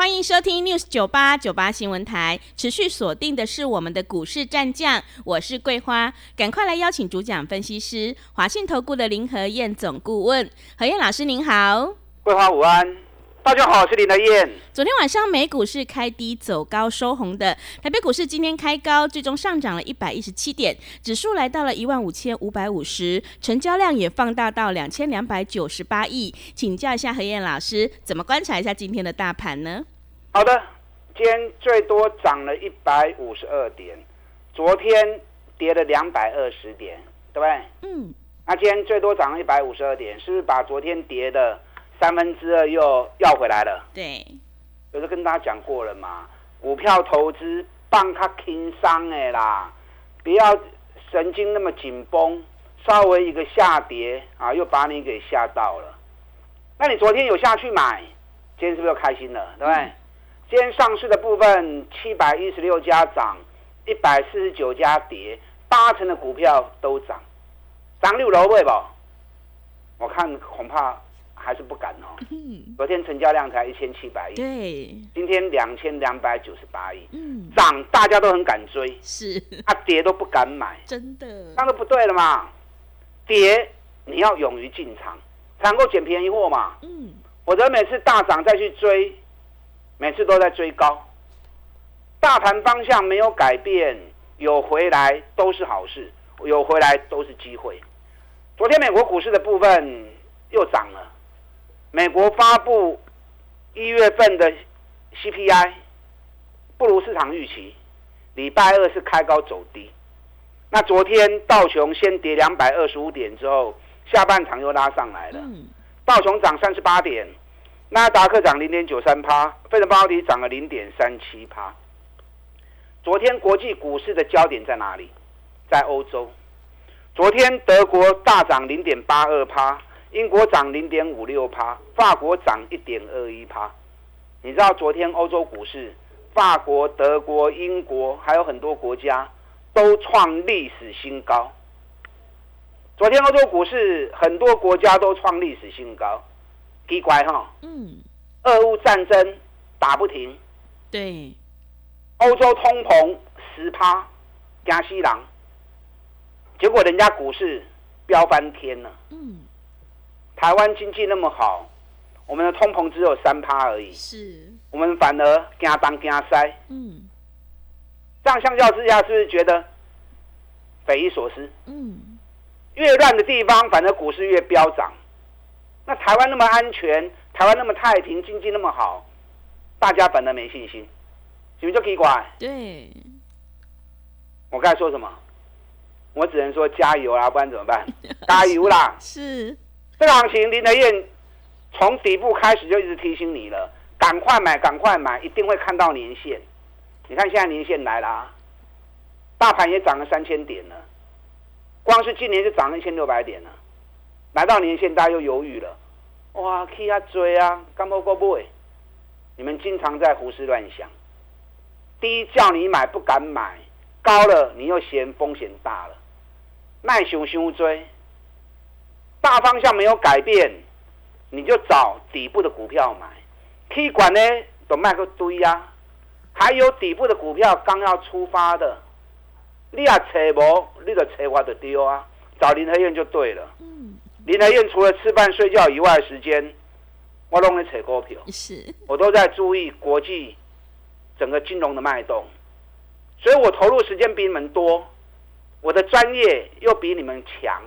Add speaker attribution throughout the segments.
Speaker 1: 欢迎收听 News 九八九八新闻台，持续锁定的是我们的股市战将，我是桂花，赶快来邀请主讲分析师华信投顾的林和燕总顾问，何燕老师您好，
Speaker 2: 桂花午安。大家好，我是林德燕。
Speaker 1: 昨天晚上美股是开低走高收红的，台北股市今天开高，最终上涨了一百一十七点，指数来到了一万五千五百五十，成交量也放大到两千两百九十八亿。请教一下何燕老师，怎么观察一下今天的大盘呢？
Speaker 2: 好的，今天最多涨了一百五十二点，昨天跌了两百二十点，对不对？嗯。那今天最多涨了一百五十二点，是不是把昨天跌的？三分之二又要回来了。
Speaker 1: 对，
Speaker 2: 有是跟大家讲过了嘛，股票投资帮他轻伤的啦，不要神经那么紧绷，稍微一个下跌啊，又把你给吓到了。那你昨天有下去买，今天是不是又开心了？对不对？今天上市的部分七百一十六家涨，一百四十九家跌，八成的股票都涨，涨六楼位吧？我看恐怕。还是不敢哦。昨天成交量才一千七百亿，
Speaker 1: 对，
Speaker 2: 今天两千两百九十八亿，嗯，涨大家都很敢追，
Speaker 1: 是，
Speaker 2: 啊跌都不敢买，
Speaker 1: 真的，
Speaker 2: 那个不对了嘛，跌你要勇于进场，才能够捡便宜货嘛，嗯，否则每次大涨再去追，每次都在追高，大盘方向没有改变，有回来都是好事，有回来都是机会。昨天美国股市的部分又涨了。美国发布一月份的 CPI 不如市场预期，礼拜二是开高走低。那昨天道琼先跌两百二十五点之后，下半场又拉上来了。道琼涨三十八点，纳达克涨零点九三趴，费城半导体涨了零点三七趴。昨天国际股市的焦点在哪里？在欧洲。昨天德国大涨零点八二趴。英国涨零点五六趴，法国涨一点二一趴。你知道昨天欧洲股市，法国、德国、英国还有很多国家都创历史新高。昨天欧洲股市很多国家都创历史新高，奇怪哈。嗯。俄乌战争打不停。
Speaker 1: 对。
Speaker 2: 欧洲通膨十趴，加西郎。结果人家股市飙翻天了。嗯。台湾经济那么好，我们的通膨只有三趴而已，
Speaker 1: 是，
Speaker 2: 我们反而加当加塞，嗯，这样相较之下，是不是觉得匪夷所思？嗯，越乱的地方，反而股市越飙涨。那台湾那么安全，台湾那么太平，经济那么好，大家本来没信心，你们就奇怪。
Speaker 1: 对，
Speaker 2: 我刚才说什么？我只能说加油啦，不然怎么办？加油啦！
Speaker 1: 是。
Speaker 2: 这个行情，林德燕从底部开始就一直提醒你了，赶快买，赶快买，一定会看到年线。你看现在年线来了，大盘也涨了三千点了，光是今年就涨了一千六百点了，来到年线大家又犹豫了，哇，去啊追啊，干不过不？你们经常在胡思乱想，低叫你买不敢买，高了你又嫌风险大了，卖熊熊追。大方向没有改变，你就找底部的股票买。K 管呢都卖个堆呀，还有底部的股票刚要出发的，你啊扯无，你就扯我就丢啊。找林和燕就对了。嗯。林和燕除了吃饭睡觉以外的时间，我都在扯股票。
Speaker 1: 是。
Speaker 2: 我都在注意国际整个金融的脉动，所以我投入时间比你们多，我的专业又比你们强。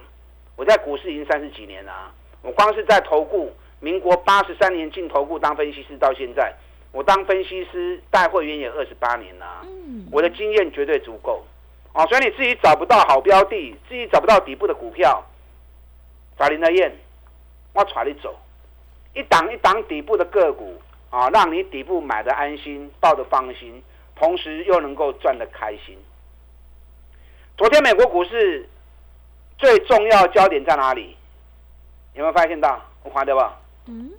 Speaker 2: 我在股市已经三十几年了，我光是在投顾，民国八十三年进投顾当分析师到现在，我当分析师带会员也二十八年了，我的经验绝对足够，啊，所以你自己找不到好标的，自己找不到底部的股票，找林德燕，我带你走，一档一档底部的个股啊，让你底部买的安心，抱的放心，同时又能够赚的开心。昨天美国股市最重要焦点在哪里？有没有发现到？我划掉吧。
Speaker 1: 嗯，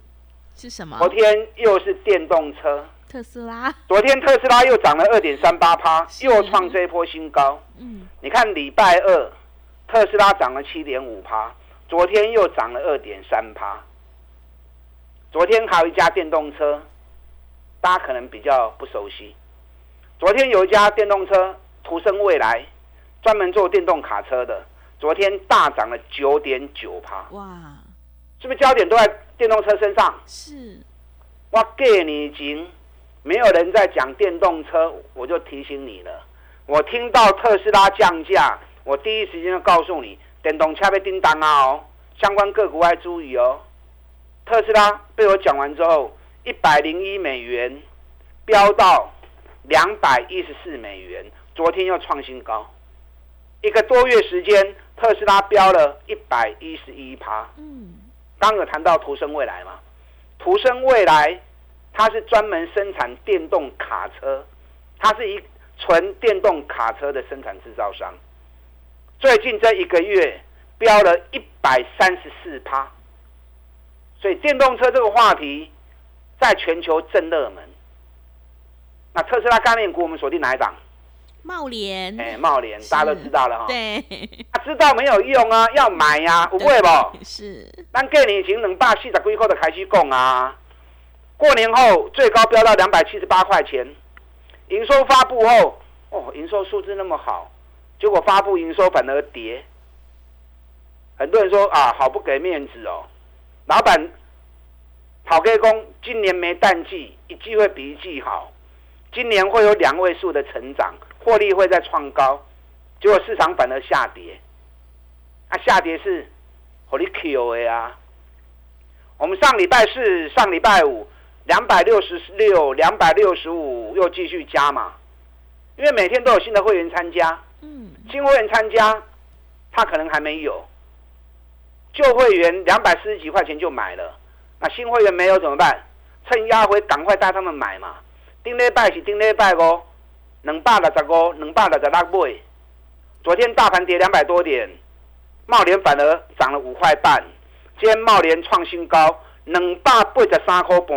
Speaker 1: 是什么？
Speaker 2: 昨天又是电动车，
Speaker 1: 特斯拉。
Speaker 2: 昨天特斯拉又涨了二点三八趴，又创这一波新高。嗯，你看礼拜二特斯拉涨了七点五趴，昨天又涨了二点三趴。昨天还有一家电动车，大家可能比较不熟悉。昨天有一家电动车，途胜未来，专门做电动卡车的，昨天大涨了九点九趴。哇！是不是焦点都在电动车身上？
Speaker 1: 是。
Speaker 2: 我给你经没有人在讲电动车，我就提醒你了。我听到特斯拉降价，我第一时间就告诉你，电动车被叮当啊！哦，相关个股要注意哦。特斯拉被我讲完之后，一百零一美元飙到两百一十四美元，昨天又创新高。一个多月时间，特斯拉飙了一百一十一趴。嗯，刚有谈到途胜未来嘛？途胜未来它是专门生产电动卡车，它是一纯电动卡车的生产制造商。最近这一个月飙了一百三十四趴。所以电动车这个话题在全球正热门。那特斯拉概念股我们锁定哪一档？
Speaker 1: 茂联。
Speaker 2: 哎，茂联大家都知道了哈。
Speaker 1: 对。
Speaker 2: 他知道没有用啊，要买呀，不会不？
Speaker 1: 是。
Speaker 2: 但过年前能把四十几块的开始供啊。过年后最高飙到两百七十八块钱，营收发布后，哦，营收数字那么好，结果发布营收反而跌。很多人说啊，好不给面子哦。老板，好开工，今年没淡季，一季会比一季好，今年会有两位数的成长，获利会再创高，结果市场反而下跌，啊，下跌是火力 Q 的啊。我们上礼拜四、上礼拜五，两百六十六、两百六十五又继续加嘛，因为每天都有新的会员参加，新会员参加，他可能还没有。旧会员两百四十几块钱就买了，那新会员没有怎么办？趁压回赶快带他们买嘛。顶礼拜是顶礼拜哦，两百六十五，两百六十六买。昨天大盘跌两百多点，茂联反而涨了五块半。今天茂联创新高，两百八十三块半。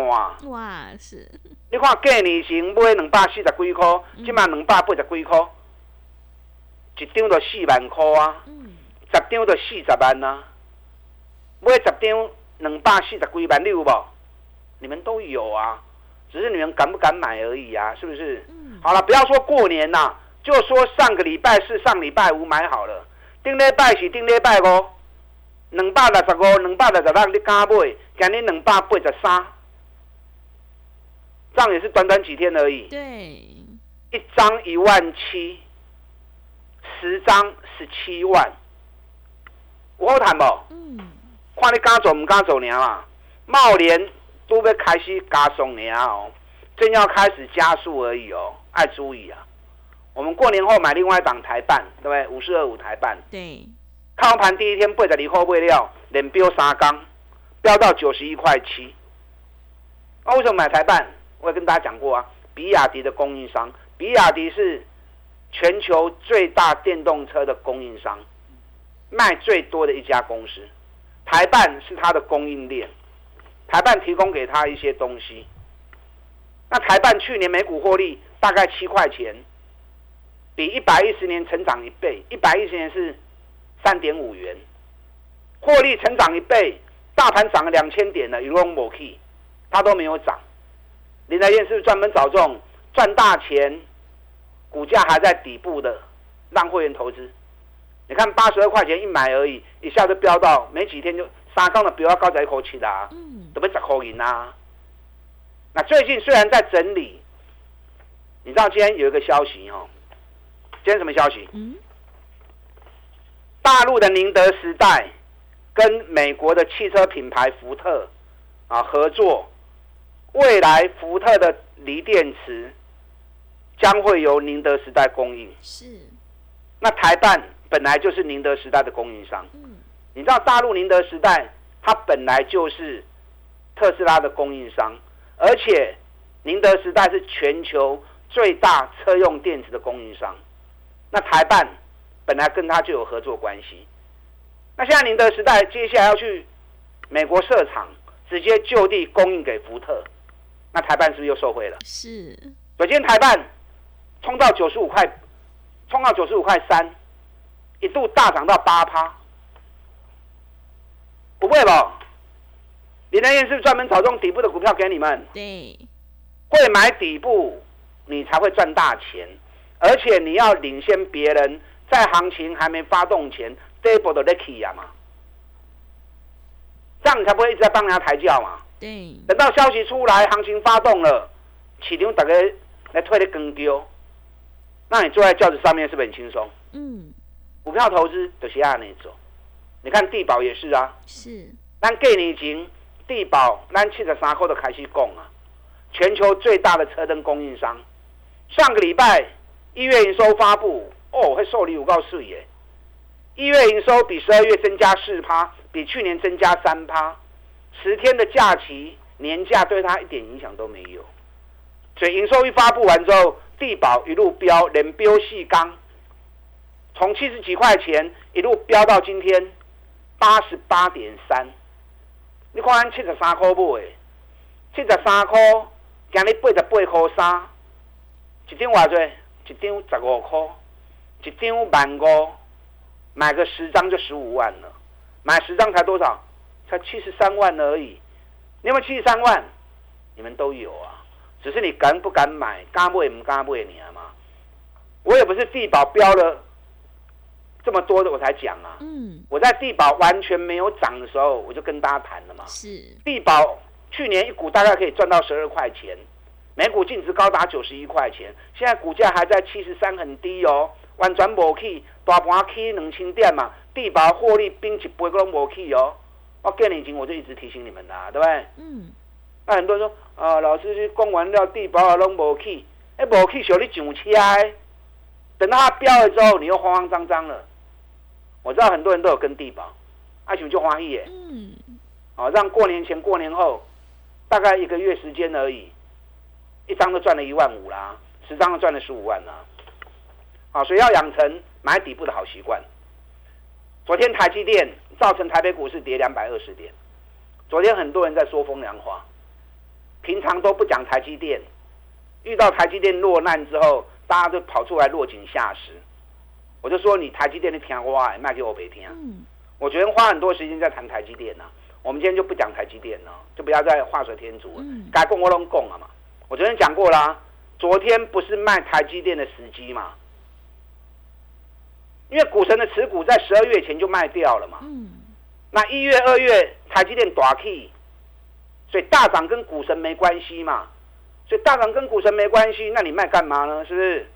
Speaker 1: 哇，是！
Speaker 2: 你看过年前买两百四十几块，今嘛两百八十几块，一张就四万块啊，十张就四十万啊。买十张两百四十几万，你有无？你们都有啊，只是你们敢不敢买而已啊，是不是？好了，不要说过年呐，就说上个礼拜是上礼拜五买好了，顶礼拜是顶礼拜五，两百六十五、两百六十六，你敢买？今日两百八十三，这样也是短短几天而已。
Speaker 1: 对，
Speaker 2: 一张一万七，十张十七万，我好谈不？嗯。看你敢走唔敢走年啊？茂联都要开始加送年哦，正要开始加速而已哦，爱注意啊！我们过年后买另外一档台办，对不对？五四二五台办。
Speaker 1: 对。
Speaker 2: 看盘第一天八十二块未料，连飙三缸，飙到九十一块七。那为什么买台办？我也跟大家讲过啊，比亚迪的供应商，比亚迪是全球最大电动车的供应商，卖最多的一家公司。台办是它的供应链，台办提供给他一些东西。那台办去年每股获利大概七块钱，比一百一十年成长一倍。一百一十年是三点五元，获利成长一倍，大盘涨了两千点了，一龙某 key，它都没有涨。林台燕是专门找这种赚大钱，股价还在底部的，让会员投资。你看八十二块钱一买而已，一下子飙到没几天就三缸的不要高在一口气的，嗯，都被砸口银啊。那最近虽然在整理，你知道今天有一个消息哦，今天什么消息？嗯，大陆的宁德时代跟美国的汽车品牌福特啊合作，未来福特的锂电池将会由宁德时代供应。
Speaker 1: 是，
Speaker 2: 那台办。本来就是宁德时代的供应商，你知道大陆宁德时代，它本来就是特斯拉的供应商，而且宁德时代是全球最大车用电池的供应商。那台办本来跟他就有合作关系。那现在宁德时代接下来要去美国设厂，直接就地供应给福特，那台办是不是又受贿了？
Speaker 1: 是。
Speaker 2: 首先台办冲到九十五块，冲到九十五块三，一度大涨到八趴。不会吧？林德燕是专门找这种底部的股票给你们。
Speaker 1: 对。
Speaker 2: 会买底部，你才会赚大钱，而且你要领先别人，在行情还没发动前。这波的 lucky 呀嘛，这样你才不会一直在帮人家抬轿嘛。
Speaker 1: 对。
Speaker 2: 等到消息出来，行情发动了，市场大家来推的更丢，那你坐在轿子上面是不是很轻松？嗯。股票投资就是按那走，你看地保也是啊。
Speaker 1: 是。
Speaker 2: 咱给你钱，地保咱七十三块都开始供啊，全球最大的车灯供应商，上个礼拜一月营收发布，哦，会受理五告诉耶。一月营收比十二月增加四趴，比去年增加三趴。十天的假期年假对他一点影响都没有。所以营收一发布完之后，地保一路飙，连飙细钢，从七十几块钱一路飙到今天八十八点三。你看，七十三块买，七十三块，今日八十八块三，一张偌济？一张十五块，一张万五。买个十张就十五万了，买十张才多少？才七十三万而已。你有没有七十三万？你们都有啊，只是你敢不敢买？敢不不敢不你嘛？我也不是地保标了这么多的我才讲啊。嗯。我在地保完全没有涨的时候，我就跟大家谈了嘛。
Speaker 1: 是。
Speaker 2: 地保去年一股大概可以赚到十二块钱，每股净值高达九十一块钱，现在股价还在七十三，很低哦。完全无去，大盘起两千点嘛，地保获利并一倍个拢无去哦。我过年前我就一直提醒你们啦，对不对？嗯。那很多人说，啊，老师去供完了地保啊，拢无去，哎，无去，小你上车，等到它飙了之后，你又慌慌张张了。我知道很多人都有跟地保，阿雄就欢喜耶。嗯。哦，让过年前、过年后，大概一个月时间而已，一张都赚了一万五啦，十张都赚了十五万啦。啊，所以要养成买底部的好习惯。昨天台积电造成台北股市跌两百二十点。昨天很多人在说风凉话，平常都不讲台积电，遇到台积电落难之后，大家都跑出来落井下石。我就说你台积电的听话，卖给我别听。嗯。我昨天花很多时间在谈台积电呢，我们今天就不讲台积电了，就不要再画水天足了。该供我都供了嘛。我昨天讲过啦，昨天不是卖台积电的时机嘛。因为股神的持股在十二月前就卖掉了嘛，嗯，那一月、二月台积电短 K，所以大涨跟股神没关系嘛，所以大涨跟股神没关系，那你卖干嘛呢？是不是？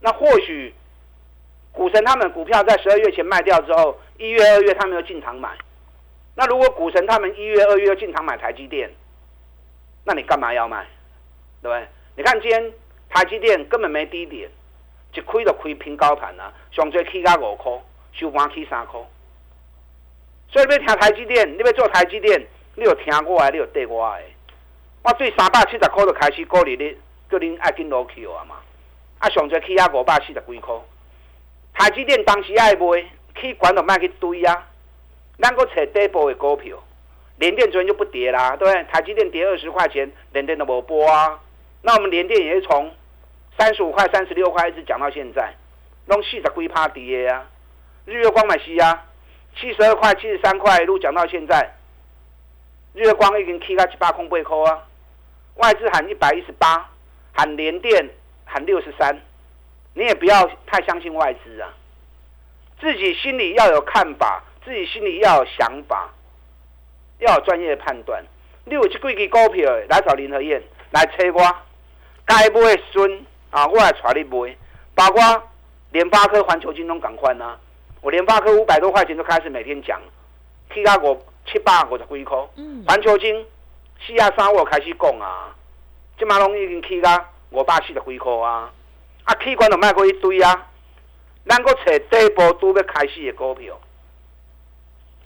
Speaker 2: 那或许股神他们股票在十二月前卖掉之后，一月、二月他们又进场买，那如果股神他们一月、二月又进场买台积电，那你干嘛要卖？对不对？你看今天台积电根本没低点。一开就开平高盘啊，上最起价五块，收盘起三块。所以要听台积电，你要做台积电，你有听我的，你有对我的。我最三百七十块就开始鼓励你，叫恁爱紧落去啊嘛。啊，上最起啊五百四十几块。台积电当时爱买，去管就卖去堆啊。咱搁找底部的股票，联电昨天就不跌啦，对不对？台积电跌二十块钱，联电都无波啊。那我们联电也是从。三十五块、三十六块一直讲到现在，拢四十几趴跌啊！日月光买西啊，七十二块、七十三块一路讲到现在，月光已经起到七八空八块啊！外资喊一百一十八，喊联电喊六十三，你也不要太相信外资啊，自己心里要有看法，自己心里要有想法，要有专业的判断。你有这几支股票来找林和燕来催我，该买的孙。啊，我来带你买，包括联发科、环球金融赶快呐！我联发科五百多块钱就开始每天讲，起价五七百五十几块。嗯。环球金四亚三我开始讲啊，即马拢已经起到五百四十几块啊！啊，起管都卖过一堆啊！咱个找底部都要开始的股票。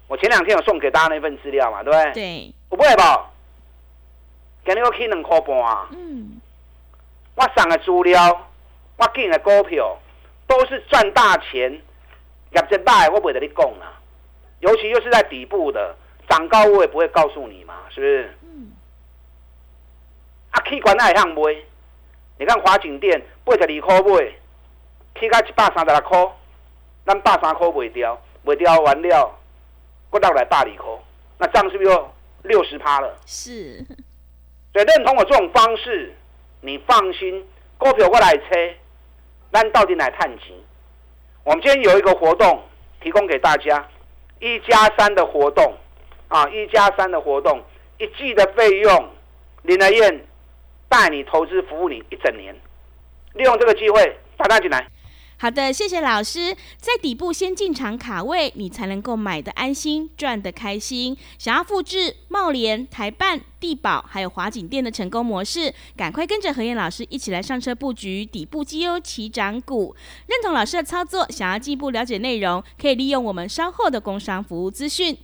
Speaker 2: 我前两天有送给大家那份资料嘛，对不对？
Speaker 1: 对。
Speaker 2: 有买无？今日我起两块半啊！嗯。我送的资料，我进的股票，都是赚大钱，业绩歹我不会跟你讲啊。尤其又是在底部的，涨高我也不会告诉你嘛，是不是？嗯。啊，气管那样买，你看华景店八十二块买，去到一百三十六块，咱百三块卖掉，卖掉完了，我到来百二块，那这样是不是又六十趴了？
Speaker 1: 是。
Speaker 2: 所以认同我这种方式，你放心，股票我来车，咱到底来探钱？我们今天有一个活动提供给大家，一加三的活动啊，一加三的活动，一季的费用，林来燕带你投资服务你一整年，利用这个机会打单进来。
Speaker 1: 好的，谢谢老师。在底部先进场卡位，你才能够买的安心，赚的开心。想要复制茂联、台办、地保还有华景店的成功模式，赶快跟着何燕老师一起来上车布局底部绩优起涨股。认同老师的操作，想要进一步了解内容，可以利用我们稍后的工商服务资讯。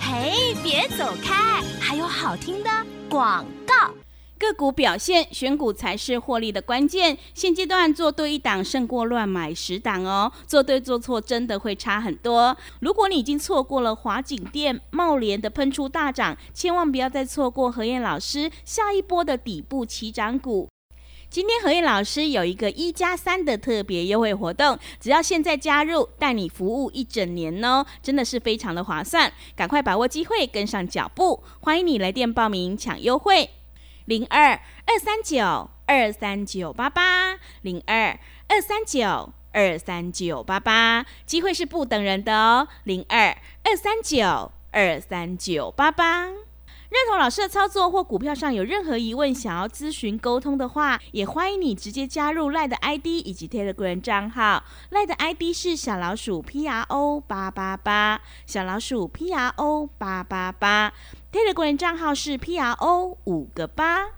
Speaker 3: 嘿，别走开，还有好听的广告。
Speaker 1: 个股表现，选股才是获利的关键。现阶段做对一档胜过乱买十档哦，做对做错真的会差很多。如果你已经错过了华景店、茂联的喷出大涨，千万不要再错过何燕老师下一波的底部起涨股。今天何燕老师有一个一加三的特别优惠活动，只要现在加入，带你服务一整年哦，真的是非常的划算，赶快把握机会，跟上脚步。欢迎你来电报名抢优惠。零二二三九二三九八八，零二二三九二三九八八，机会是不等人的哦。零二二三九二三九八八，认同老师的操作或股票上有任何疑问，想要咨询沟通的话，也欢迎你直接加入赖的 ID 以及 Telegram 账号。赖的 ID 是小老鼠 P R O 八八八，小老鼠 P R O 八八八。Telegram 账号是 P R O 五个八。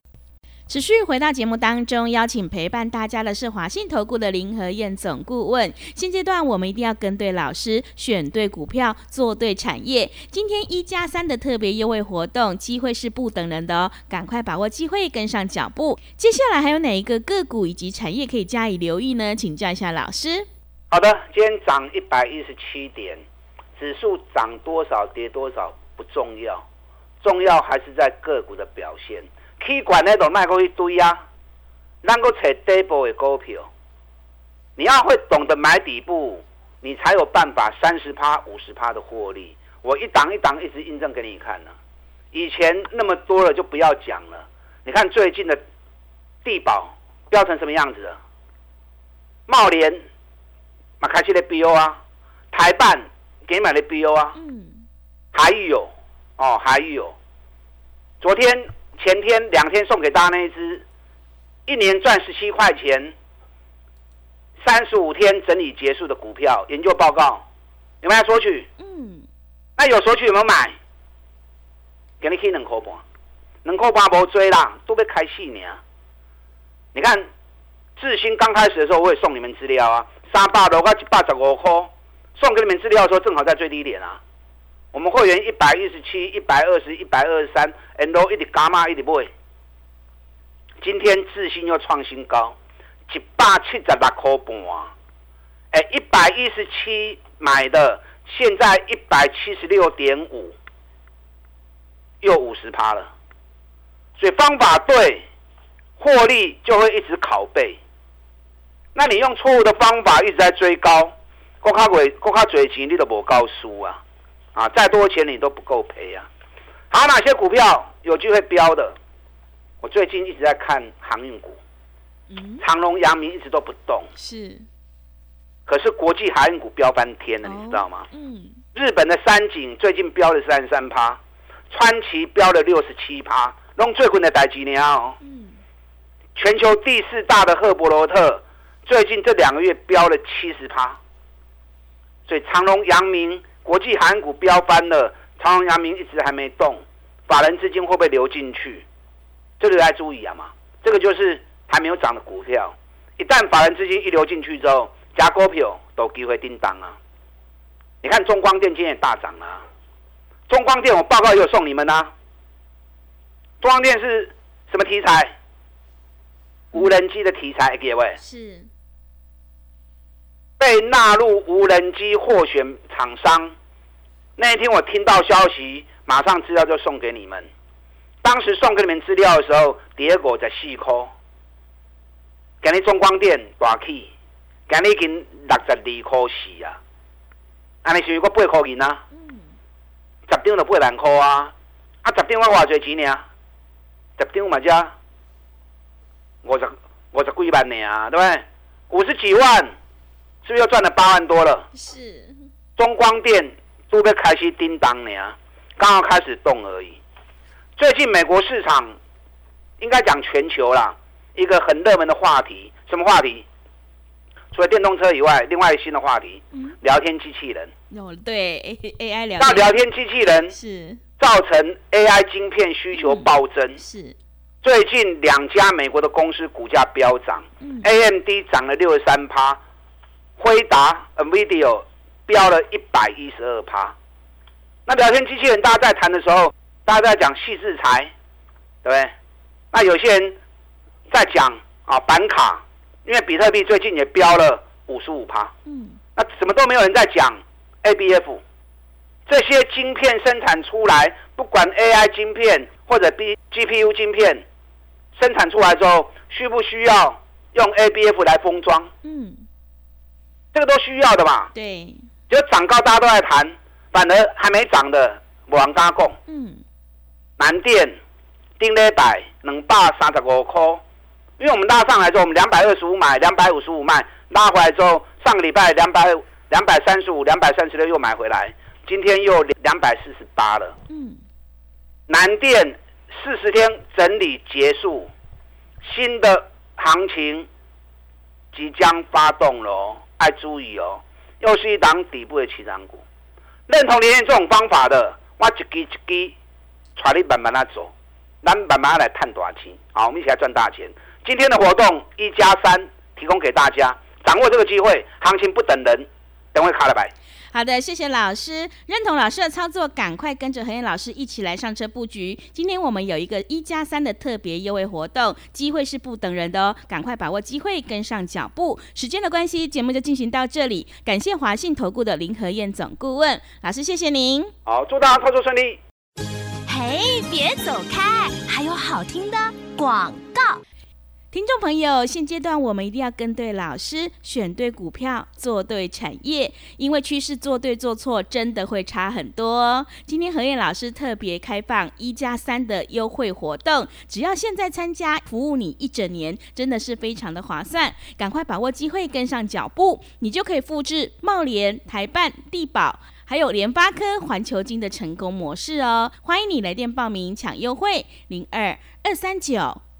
Speaker 1: 持续回到节目当中，邀请陪伴大家的是华信投顾的林和燕总顾问。现阶段我们一定要跟对老师，选对股票，做对产业。今天一加三的特别优惠活动，机会是不等人的哦，赶快把握机会，跟上脚步。接下来还有哪一个个股以及产业可以加以留意呢？请教一下老师。
Speaker 2: 好的，今天涨一百一十七点，指数涨多少跌多少不重要。重要还是在个股的表现，气管那种卖过一堆啊，能够找底部的股票，你要会懂得买底部，你才有办法三十趴、五十趴的获利。我一档一档一直印证给你看呢。以前那么多了就不要讲了，你看最近的地保标成什么样子了？茂联马开西的 BO 啊，台办给买的 BO 啊，嗯，还有。哦，还有，昨天、前天两天送给大家那一只，一年赚十七块钱，三十五天整理结束的股票研究报告，有没有索取？嗯，那有索取有没有买？给你去两块半，两块半无追啦，都被开戏呢。你看，智新刚开始的时候，我也送你们资料啊，三百六块一百十五块，送给你们资料的时候，正好在最低点啊。我们会员一百一十七、一百二十、一百二十三，N O 一直加码一直买。今天自信又创新高，一百七十六块半。哎，一百一十七买的，现在一百七十六点五，又五十趴了。所以方法对，获利就会一直拷贝。那你用错误的方法一直在追高，国卡尾国卡嘴钱你都无高输啊。啊，再多钱你都不够赔呀！还有哪些股票有机会飙的？我最近一直在看航运股，长隆、阳明一直都不动。
Speaker 1: 是，
Speaker 2: 可是国际航运股飙翻天了，你知道吗？嗯。日本的三井最近飙了三十三趴，川崎飙了六十七趴，弄最困的代几年哦。嗯。全球第四大的赫伯罗特最近这两个月飙了七十趴，所以长隆、阳明。国际韩股飙翻了，长荣、阳明一直还没动，法人资金会不会流进去？这个要注意啊嘛！这个就是还没有涨的股票，一旦法人资金一流进去之后，加股票都机会叮当啊！你看中光电今天也大涨啊！中光电我报告也有送你们啊！中光电是什么题材？无人机的题材，各位
Speaker 1: 是
Speaker 2: 被纳入无人机获选厂商。那一天我听到消息，马上资料就送给你们。当时送给你们资料的时候，结果在细科，今日中光电大起，今日已经六十二颗四啊，安尼是过八块银啊，十张就八万块啊，啊十张我偌侪钱呢？十张嘛只五十五十几万呢啊，对不对？五十几万，是不是又赚了八万多了？
Speaker 1: 是，
Speaker 2: 中光电都被开始叮当呢，刚好开始动而已。最近美国市场应该讲全球啦，一个很热门的话题，什么话题？除了电动车以外，另外一个新的话题，聊天机器人。
Speaker 1: 哦，对，A I 聊。
Speaker 2: 那聊天机器人
Speaker 1: 是
Speaker 2: 造成 A I 晶片需求暴增。
Speaker 1: 是。
Speaker 2: 最近两家美国的公司股价飙涨，A M D 涨了六十三趴，辉达 Nvidia 飙了一百一十二趴。那聊天机器人大家在谈的时候。大家在讲细制裁，对不对？那有些人在讲啊板卡，因为比特币最近也飙了五十五趴。嗯。那什么都没有人在讲 A B F，这些晶片生产出来，不管 A I 晶片或者 B G P U 晶片生产出来之后，需不需要用 A B F 来封装？嗯。这个都需要的嘛。
Speaker 1: 对。
Speaker 2: 就涨高大家都在谈，反而还没涨的我往加供。嗯。南电丁礼百两百三十五块，因为我们拉上来之后，我们两百二十五买，两百五十五卖，拉回来之后，上个礼拜两百两百三十五、两百三十六又买回来，今天又两百四十八了。嗯，南电四十天整理结束，新的行情即将发动了，爱注意哦，又是一档底部的起涨股。认同连连这种方法的，我一支一支。带你慢慢来走，咱慢慢来探大钱，好，我们一起来赚大钱。今天的活动一加三提供给大家，掌握这个机会，行情不等人，等会卡了白。
Speaker 1: 好的，谢谢老师，认同老师的操作，赶快跟着何燕老师一起来上车布局。今天我们有一个一加三的特别优惠活动，机会是不等人的哦，赶快把握机会，跟上脚步。时间的关系，节目就进行到这里，感谢华信投顾的林何燕总顾问老师，谢谢您。
Speaker 2: 好，祝大家操作顺利。
Speaker 3: 嘿，别走开！还有好听的广告。
Speaker 1: 听众朋友，现阶段我们一定要跟对老师，选对股票，做对产业，因为趋势做对做错真的会差很多。今天何燕老师特别开放一加三的优惠活动，只要现在参加，服务你一整年，真的是非常的划算。赶快把握机会，跟上脚步，你就可以复制茂联、台办、地保。还有联发科、环球金的成功模式哦，欢迎你来电报名抢优惠，零二二三九